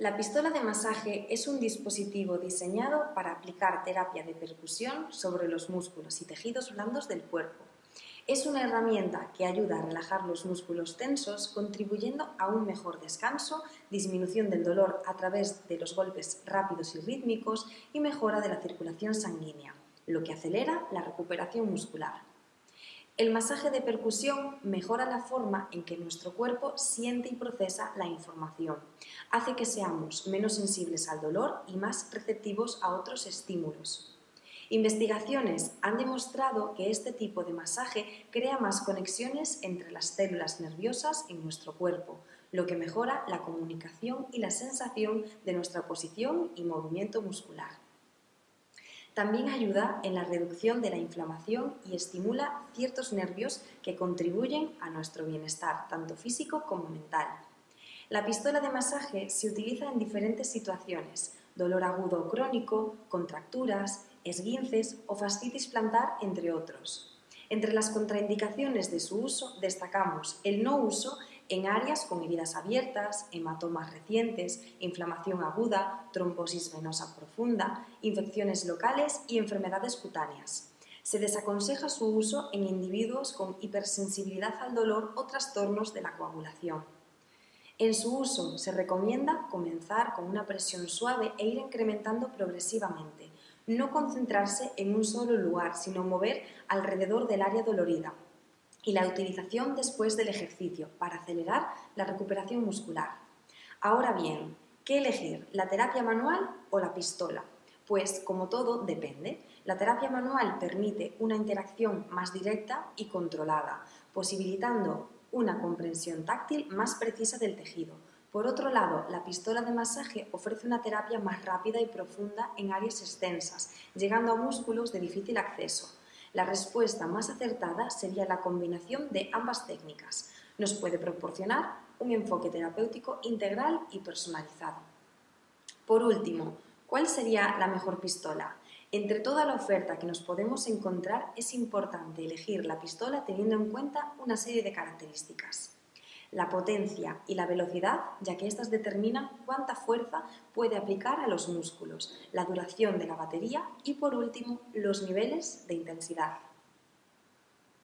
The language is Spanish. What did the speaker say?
La pistola de masaje es un dispositivo diseñado para aplicar terapia de percusión sobre los músculos y tejidos blandos del cuerpo. Es una herramienta que ayuda a relajar los músculos tensos, contribuyendo a un mejor descanso, disminución del dolor a través de los golpes rápidos y rítmicos y mejora de la circulación sanguínea, lo que acelera la recuperación muscular. El masaje de percusión mejora la forma en que nuestro cuerpo siente y procesa la información. Hace que seamos menos sensibles al dolor y más receptivos a otros estímulos. Investigaciones han demostrado que este tipo de masaje crea más conexiones entre las células nerviosas en nuestro cuerpo, lo que mejora la comunicación y la sensación de nuestra posición y movimiento muscular. También ayuda en la reducción de la inflamación y estimula ciertos nervios que contribuyen a nuestro bienestar, tanto físico como mental. La pistola de masaje se utiliza en diferentes situaciones, dolor agudo o crónico, contracturas, esguinces o fascitis plantar, entre otros. Entre las contraindicaciones de su uso destacamos el no uso en áreas con heridas abiertas, hematomas recientes, inflamación aguda, trombosis venosa profunda, infecciones locales y enfermedades cutáneas. Se desaconseja su uso en individuos con hipersensibilidad al dolor o trastornos de la coagulación. En su uso se recomienda comenzar con una presión suave e ir incrementando progresivamente. No concentrarse en un solo lugar, sino mover alrededor del área dolorida, y la utilización después del ejercicio para acelerar la recuperación muscular. Ahora bien, ¿qué elegir? ¿La terapia manual o la pistola? Pues como todo depende. La terapia manual permite una interacción más directa y controlada, posibilitando una comprensión táctil más precisa del tejido. Por otro lado, la pistola de masaje ofrece una terapia más rápida y profunda en áreas extensas, llegando a músculos de difícil acceso, la respuesta más acertada sería la combinación de ambas técnicas. Nos puede proporcionar un enfoque terapéutico integral y personalizado. Por último, ¿cuál sería la mejor pistola? Entre toda la oferta que nos podemos encontrar es importante elegir la pistola teniendo en cuenta una serie de características la potencia y la velocidad, ya que éstas determinan cuánta fuerza puede aplicar a los músculos, la duración de la batería y, por último, los niveles de intensidad.